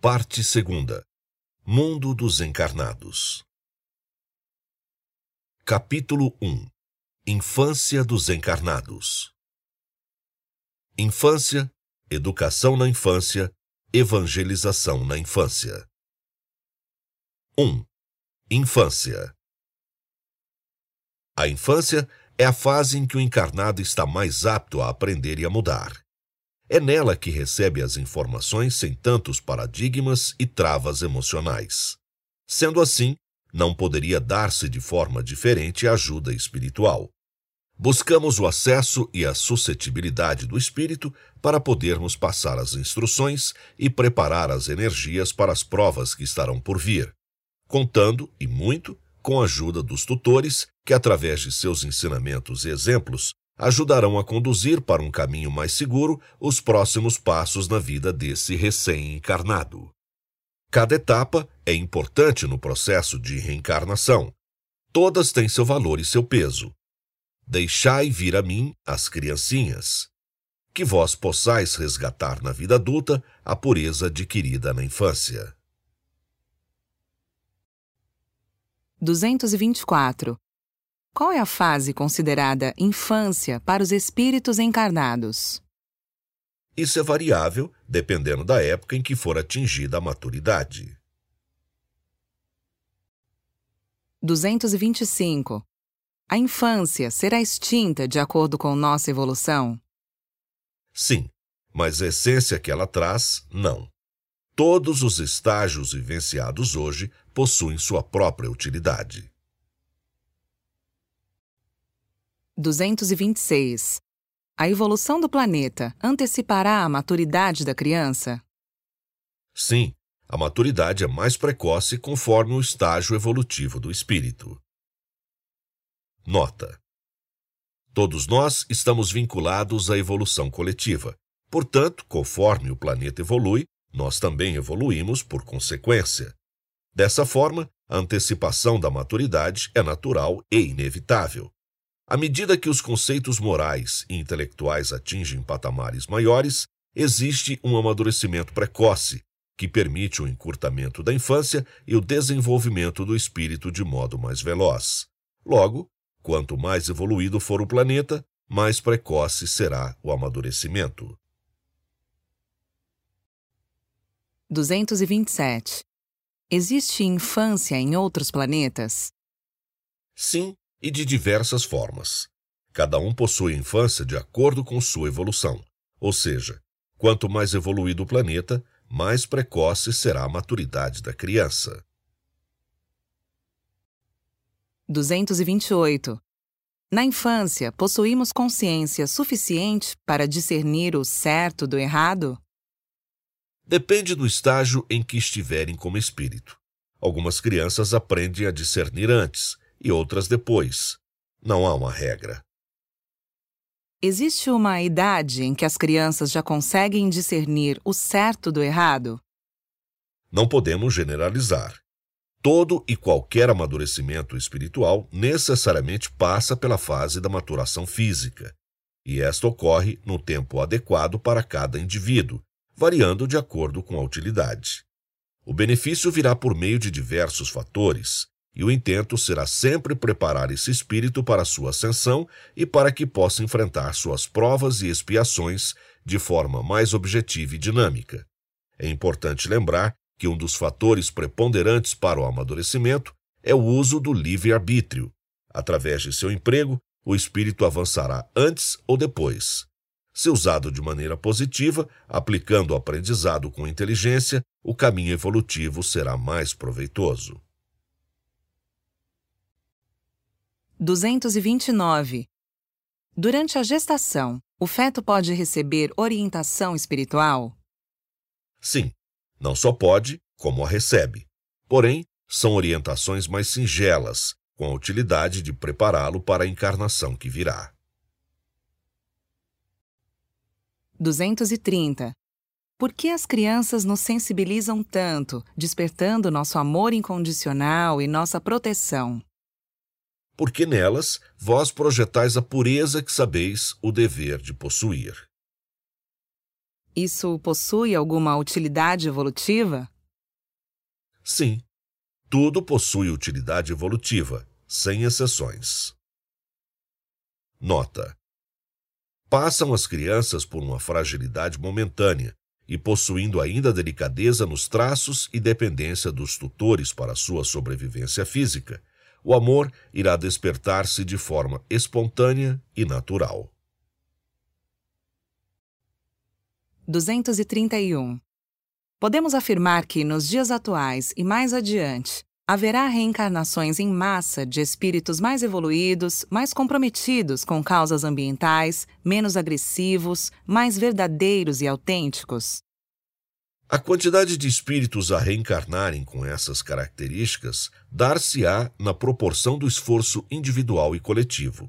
Parte Segunda. Mundo dos Encarnados. Capítulo 1 Infância dos Encarnados. Infância, Educação na Infância, Evangelização na Infância. 1. Infância. A infância é a fase em que o encarnado está mais apto a aprender e a mudar. É nela que recebe as informações sem tantos paradigmas e travas emocionais. Sendo assim, não poderia dar-se de forma diferente a ajuda espiritual. Buscamos o acesso e a suscetibilidade do espírito para podermos passar as instruções e preparar as energias para as provas que estarão por vir, contando, e muito, com a ajuda dos tutores que, através de seus ensinamentos e exemplos, ajudarão a conduzir para um caminho mais seguro os próximos passos na vida desse recém-encarnado. Cada etapa é importante no processo de reencarnação. Todas têm seu valor e seu peso. Deixai vir a mim as criancinhas, que vós possais resgatar na vida adulta a pureza adquirida na infância. 224 qual é a fase considerada infância para os espíritos encarnados? Isso é variável dependendo da época em que for atingida a maturidade. 225. A infância será extinta de acordo com nossa evolução? Sim, mas a essência que ela traz, não. Todos os estágios vivenciados hoje possuem sua própria utilidade. 226. A evolução do planeta antecipará a maturidade da criança? Sim, a maturidade é mais precoce conforme o estágio evolutivo do espírito. Nota: Todos nós estamos vinculados à evolução coletiva. Portanto, conforme o planeta evolui, nós também evoluímos por consequência. Dessa forma, a antecipação da maturidade é natural e inevitável. À medida que os conceitos morais e intelectuais atingem patamares maiores, existe um amadurecimento precoce, que permite o encurtamento da infância e o desenvolvimento do espírito de modo mais veloz. Logo, quanto mais evoluído for o planeta, mais precoce será o amadurecimento. 227. Existe infância em outros planetas? Sim, e de diversas formas. Cada um possui infância de acordo com sua evolução, ou seja, quanto mais evoluído o planeta, mais precoce será a maturidade da criança. 228. Na infância, possuímos consciência suficiente para discernir o certo do errado? Depende do estágio em que estiverem como espírito. Algumas crianças aprendem a discernir antes, e outras depois. Não há uma regra. Existe uma idade em que as crianças já conseguem discernir o certo do errado? Não podemos generalizar. Todo e qualquer amadurecimento espiritual necessariamente passa pela fase da maturação física, e esta ocorre no tempo adequado para cada indivíduo, variando de acordo com a utilidade. O benefício virá por meio de diversos fatores, e o intento será sempre preparar esse espírito para sua ascensão e para que possa enfrentar suas provas e expiações de forma mais objetiva e dinâmica. É importante lembrar que um dos fatores preponderantes para o amadurecimento é o uso do livre-arbítrio. Através de seu emprego, o espírito avançará antes ou depois. Se usado de maneira positiva, aplicando o aprendizado com inteligência, o caminho evolutivo será mais proveitoso. 229. Durante a gestação, o feto pode receber orientação espiritual? Sim, não só pode, como a recebe. Porém, são orientações mais singelas, com a utilidade de prepará-lo para a encarnação que virá. 230. Por que as crianças nos sensibilizam tanto, despertando nosso amor incondicional e nossa proteção? Porque nelas vós projetais a pureza que sabeis o dever de possuir. Isso possui alguma utilidade evolutiva? Sim, tudo possui utilidade evolutiva, sem exceções. Nota: Passam as crianças por uma fragilidade momentânea e possuindo ainda delicadeza nos traços e dependência dos tutores para sua sobrevivência física, o amor irá despertar-se de forma espontânea e natural. 231. Podemos afirmar que, nos dias atuais e mais adiante, haverá reencarnações em massa de espíritos mais evoluídos, mais comprometidos com causas ambientais, menos agressivos, mais verdadeiros e autênticos. A quantidade de espíritos a reencarnarem com essas características dar-se-á na proporção do esforço individual e coletivo.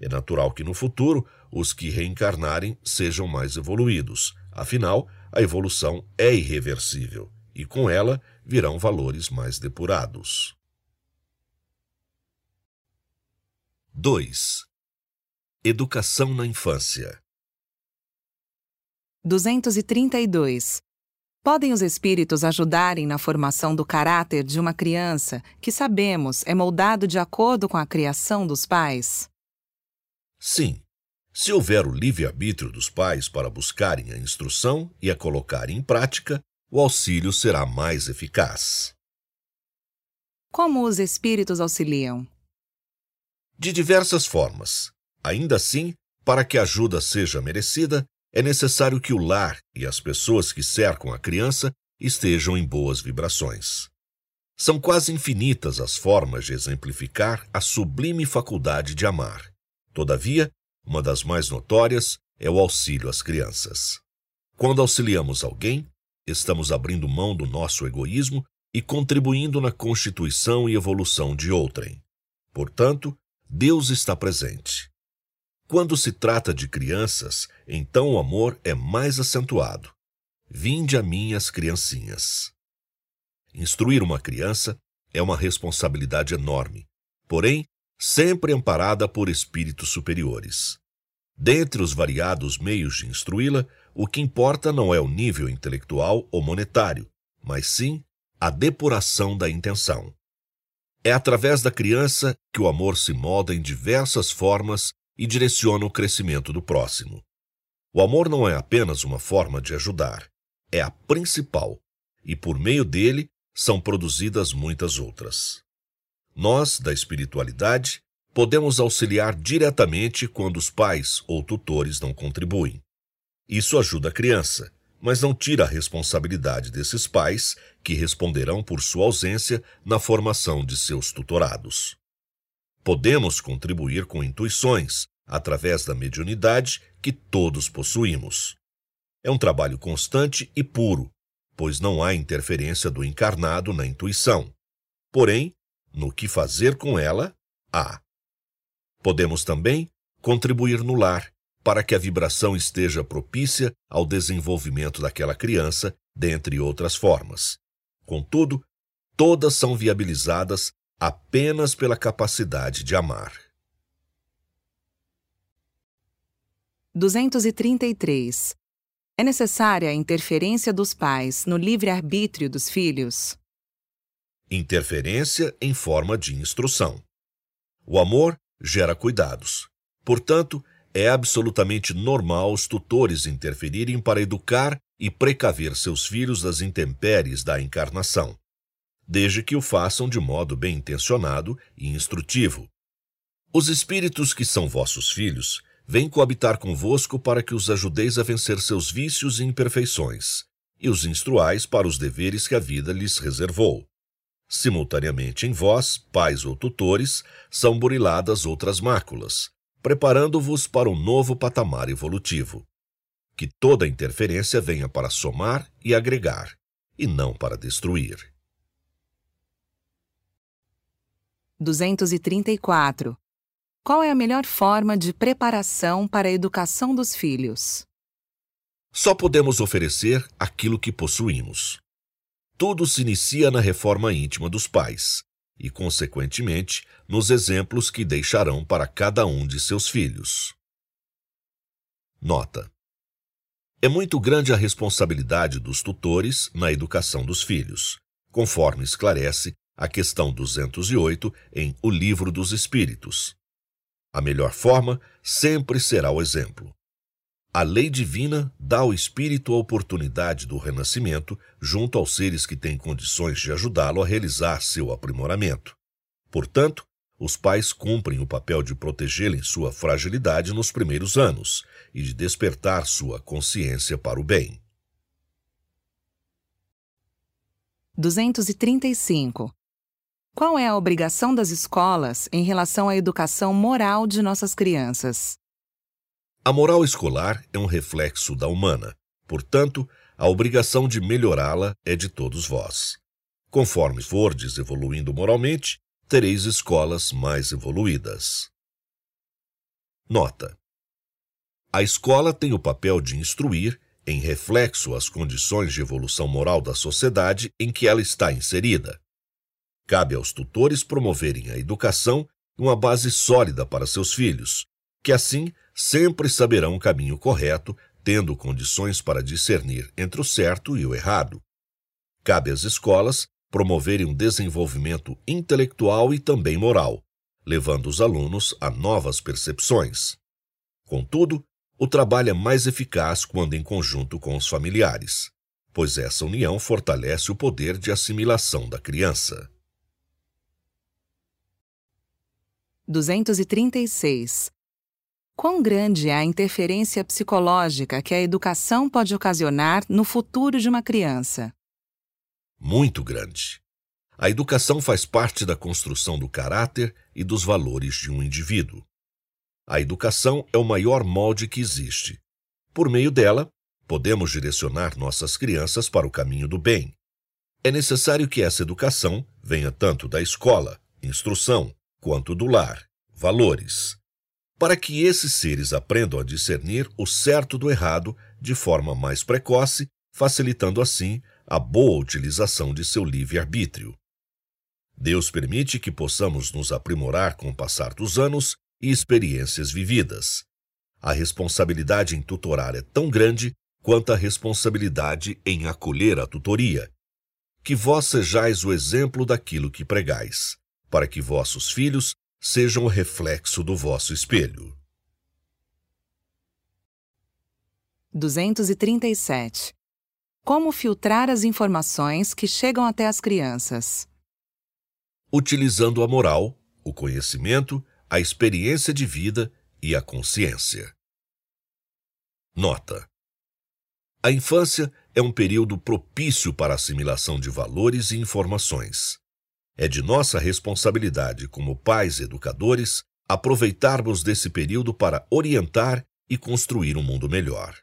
É natural que no futuro os que reencarnarem sejam mais evoluídos, afinal, a evolução é irreversível e com ela virão valores mais depurados. 2. Educação na infância. 232. Podem os espíritos ajudarem na formação do caráter de uma criança que sabemos é moldado de acordo com a criação dos pais? Sim, se houver o livre-arbítrio dos pais para buscarem a instrução e a colocarem em prática, o auxílio será mais eficaz. Como os espíritos auxiliam? De diversas formas. Ainda assim, para que a ajuda seja merecida, é necessário que o lar e as pessoas que cercam a criança estejam em boas vibrações. São quase infinitas as formas de exemplificar a sublime faculdade de amar. Todavia, uma das mais notórias é o auxílio às crianças. Quando auxiliamos alguém, estamos abrindo mão do nosso egoísmo e contribuindo na constituição e evolução de outrem. Portanto, Deus está presente. Quando se trata de crianças, então o amor é mais acentuado. Vinde a mim as criancinhas. Instruir uma criança é uma responsabilidade enorme, porém, sempre amparada por espíritos superiores. Dentre os variados meios de instruí-la, o que importa não é o nível intelectual ou monetário, mas sim a depuração da intenção. É através da criança que o amor se molda em diversas formas e direciona o crescimento do próximo. O amor não é apenas uma forma de ajudar, é a principal, e por meio dele são produzidas muitas outras. Nós, da espiritualidade, podemos auxiliar diretamente quando os pais ou tutores não contribuem. Isso ajuda a criança, mas não tira a responsabilidade desses pais, que responderão por sua ausência na formação de seus tutorados. Podemos contribuir com intuições, através da mediunidade que todos possuímos. É um trabalho constante e puro, pois não há interferência do encarnado na intuição. Porém, no que fazer com ela, há. Podemos também contribuir no lar, para que a vibração esteja propícia ao desenvolvimento daquela criança, dentre outras formas. Contudo, todas são viabilizadas apenas pela capacidade de amar. 233. É necessária a interferência dos pais no livre-arbítrio dos filhos? Interferência em forma de instrução. O amor gera cuidados. Portanto, é absolutamente normal os tutores interferirem para educar e precaver seus filhos das intempéries da encarnação, desde que o façam de modo bem intencionado e instrutivo. Os espíritos que são vossos filhos vêm coabitar convosco para que os ajudeis a vencer seus vícios e imperfeições, e os instruais para os deveres que a vida lhes reservou. Simultaneamente em vós, pais ou tutores, são buriladas outras máculas, preparando-vos para um novo patamar evolutivo. Que toda interferência venha para somar e agregar, e não para destruir. 234. Qual é a melhor forma de preparação para a educação dos filhos? Só podemos oferecer aquilo que possuímos. Tudo se inicia na reforma íntima dos pais e, consequentemente, nos exemplos que deixarão para cada um de seus filhos. Nota: É muito grande a responsabilidade dos tutores na educação dos filhos, conforme esclarece a questão 208 em O Livro dos Espíritos. A melhor forma sempre será o exemplo. A lei divina dá ao espírito a oportunidade do renascimento junto aos seres que têm condições de ajudá-lo a realizar seu aprimoramento. Portanto, os pais cumprem o papel de protegê-lo em sua fragilidade nos primeiros anos e de despertar sua consciência para o bem. 235. Qual é a obrigação das escolas em relação à educação moral de nossas crianças? A moral escolar é um reflexo da humana, portanto, a obrigação de melhorá-la é de todos vós. Conforme fordes evoluindo moralmente, tereis escolas mais evoluídas. Nota: A escola tem o papel de instruir, em reflexo às condições de evolução moral da sociedade em que ela está inserida. Cabe aos tutores promoverem a educação uma base sólida para seus filhos, que assim sempre saberão o caminho correto, tendo condições para discernir entre o certo e o errado. Cabe às escolas promoverem um desenvolvimento intelectual e também moral, levando os alunos a novas percepções. Contudo, o trabalho é mais eficaz quando em conjunto com os familiares, pois essa união fortalece o poder de assimilação da criança. 236. Quão grande é a interferência psicológica que a educação pode ocasionar no futuro de uma criança? Muito grande. A educação faz parte da construção do caráter e dos valores de um indivíduo. A educação é o maior molde que existe. Por meio dela, podemos direcionar nossas crianças para o caminho do bem. É necessário que essa educação venha tanto da escola, instrução, quanto do lar, valores, para que esses seres aprendam a discernir o certo do errado de forma mais precoce, facilitando assim a boa utilização de seu livre-arbítrio. Deus permite que possamos nos aprimorar com o passar dos anos e experiências vividas. A responsabilidade em tutorar é tão grande quanto a responsabilidade em acolher a tutoria. Que vós sejais o exemplo daquilo que pregais para que vossos filhos sejam o reflexo do vosso espelho. 237. Como filtrar as informações que chegam até as crianças? Utilizando a moral, o conhecimento, a experiência de vida e a consciência. Nota: A infância é um período propício para a assimilação de valores e informações. É de nossa responsabilidade, como pais educadores, aproveitarmos desse período para orientar e construir um mundo melhor.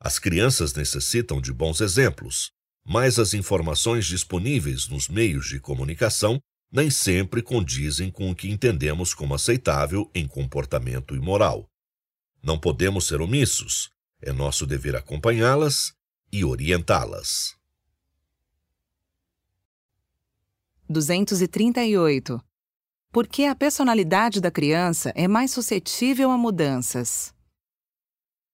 As crianças necessitam de bons exemplos, mas as informações disponíveis nos meios de comunicação nem sempre condizem com o que entendemos como aceitável em comportamento e moral. Não podemos ser omissos, é nosso dever acompanhá-las e orientá-las. 238. Por que a personalidade da criança é mais suscetível a mudanças?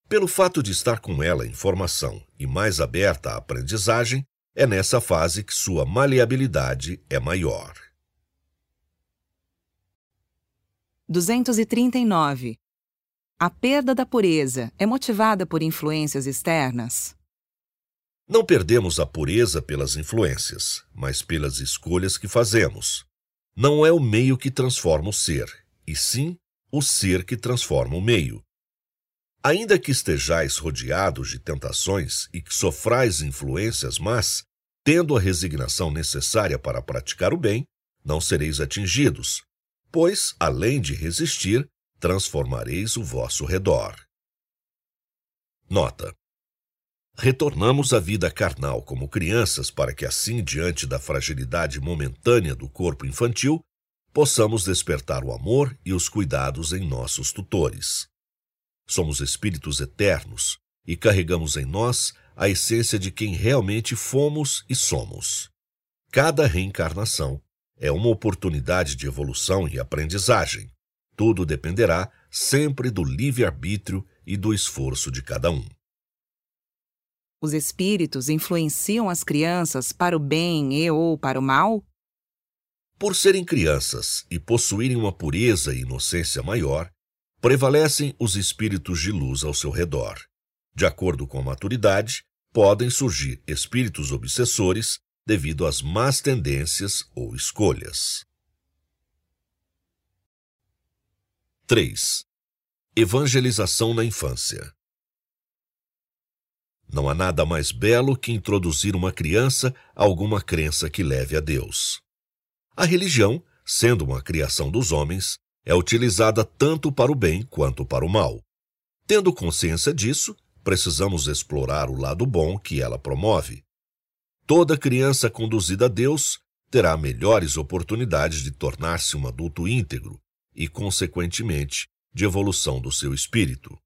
Pelo fato de estar com ela em formação e mais aberta à aprendizagem, é nessa fase que sua maleabilidade é maior. 239. A perda da pureza é motivada por influências externas? Não perdemos a pureza pelas influências, mas pelas escolhas que fazemos. Não é o meio que transforma o ser, e sim o ser que transforma o meio. Ainda que estejais rodeados de tentações e que sofrais influências mas tendo a resignação necessária para praticar o bem, não sereis atingidos, pois, além de resistir, transformareis o vosso redor. Nota: Retornamos à vida carnal como crianças para que, assim, diante da fragilidade momentânea do corpo infantil, possamos despertar o amor e os cuidados em nossos tutores. Somos espíritos eternos e carregamos em nós a essência de quem realmente fomos e somos. Cada reencarnação é uma oportunidade de evolução e aprendizagem. Tudo dependerá sempre do livre-arbítrio e do esforço de cada um. Os espíritos influenciam as crianças para o bem e ou para o mal? Por serem crianças e possuírem uma pureza e inocência maior, prevalecem os espíritos de luz ao seu redor. De acordo com a maturidade, podem surgir espíritos obsessores devido às más tendências ou escolhas. 3. Evangelização na infância. Não há nada mais belo que introduzir uma criança a alguma crença que leve a Deus. A religião, sendo uma criação dos homens, é utilizada tanto para o bem quanto para o mal. Tendo consciência disso, precisamos explorar o lado bom que ela promove. Toda criança conduzida a Deus terá melhores oportunidades de tornar-se um adulto íntegro e, consequentemente, de evolução do seu espírito.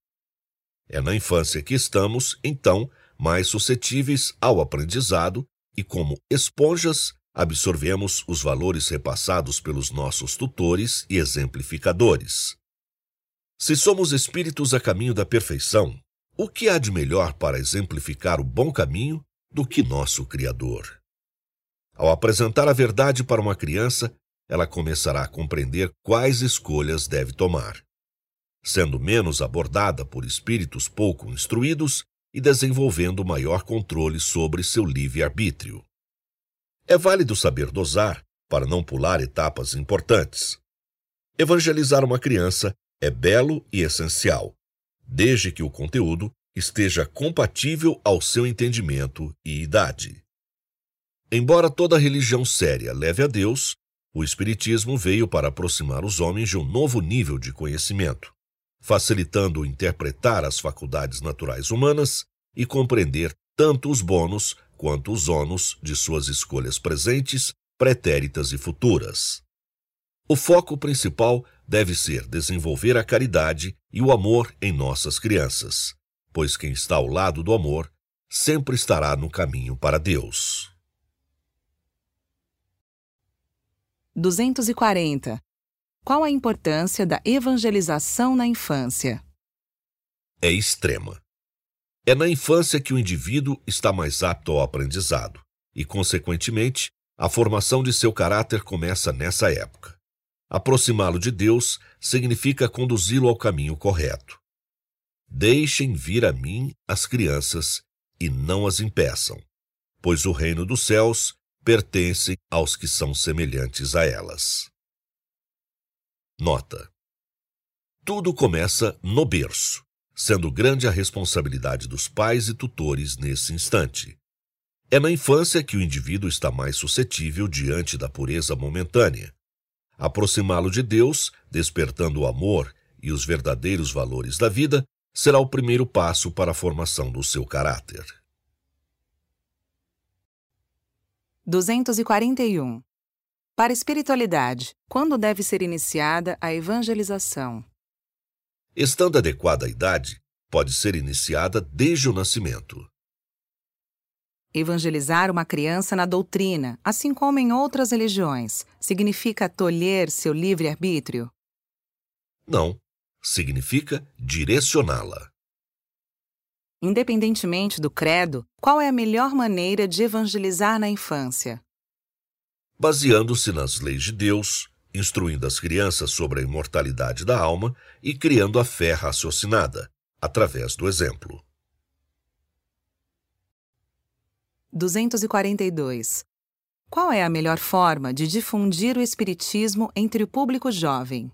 É na infância que estamos, então, mais suscetíveis ao aprendizado e, como esponjas, absorvemos os valores repassados pelos nossos tutores e exemplificadores. Se somos espíritos a caminho da perfeição, o que há de melhor para exemplificar o bom caminho do que nosso Criador? Ao apresentar a verdade para uma criança, ela começará a compreender quais escolhas deve tomar sendo menos abordada por espíritos pouco instruídos e desenvolvendo maior controle sobre seu livre-arbítrio. É válido saber dosar para não pular etapas importantes. Evangelizar uma criança é belo e essencial, desde que o conteúdo esteja compatível ao seu entendimento e idade. Embora toda religião séria leve a Deus, o Espiritismo veio para aproximar os homens de um novo nível de conhecimento facilitando interpretar as faculdades naturais humanas e compreender tanto os bônus quanto os ônus de suas escolhas presentes, pretéritas e futuras. O foco principal deve ser desenvolver a caridade e o amor em nossas crianças, pois quem está ao lado do amor sempre estará no caminho para Deus. 240 qual a importância da evangelização na infância? É extrema. É na infância que o indivíduo está mais apto ao aprendizado e, consequentemente, a formação de seu caráter começa nessa época. Aproximá-lo de Deus significa conduzi-lo ao caminho correto. Deixem vir a mim as crianças e não as impeçam, pois o reino dos céus pertence aos que são semelhantes a elas. Nota: Tudo começa no berço, sendo grande a responsabilidade dos pais e tutores nesse instante. É na infância que o indivíduo está mais suscetível diante da pureza momentânea. Aproximá-lo de Deus, despertando o amor e os verdadeiros valores da vida, será o primeiro passo para a formação do seu caráter. 241 para a espiritualidade, quando deve ser iniciada a evangelização? Estando adequada a idade, pode ser iniciada desde o nascimento. Evangelizar uma criança na doutrina, assim como em outras religiões, significa tolher seu livre-arbítrio? Não. Significa direcioná-la. Independentemente do credo, qual é a melhor maneira de evangelizar na infância? Baseando-se nas leis de Deus, instruindo as crianças sobre a imortalidade da alma e criando a fé raciocinada, através do exemplo. 242. Qual é a melhor forma de difundir o Espiritismo entre o público jovem?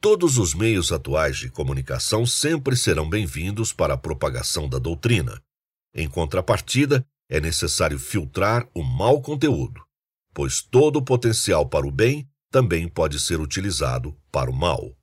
Todos os meios atuais de comunicação sempre serão bem-vindos para a propagação da doutrina. Em contrapartida, é necessário filtrar o mau conteúdo, pois todo o potencial para o bem também pode ser utilizado para o mal.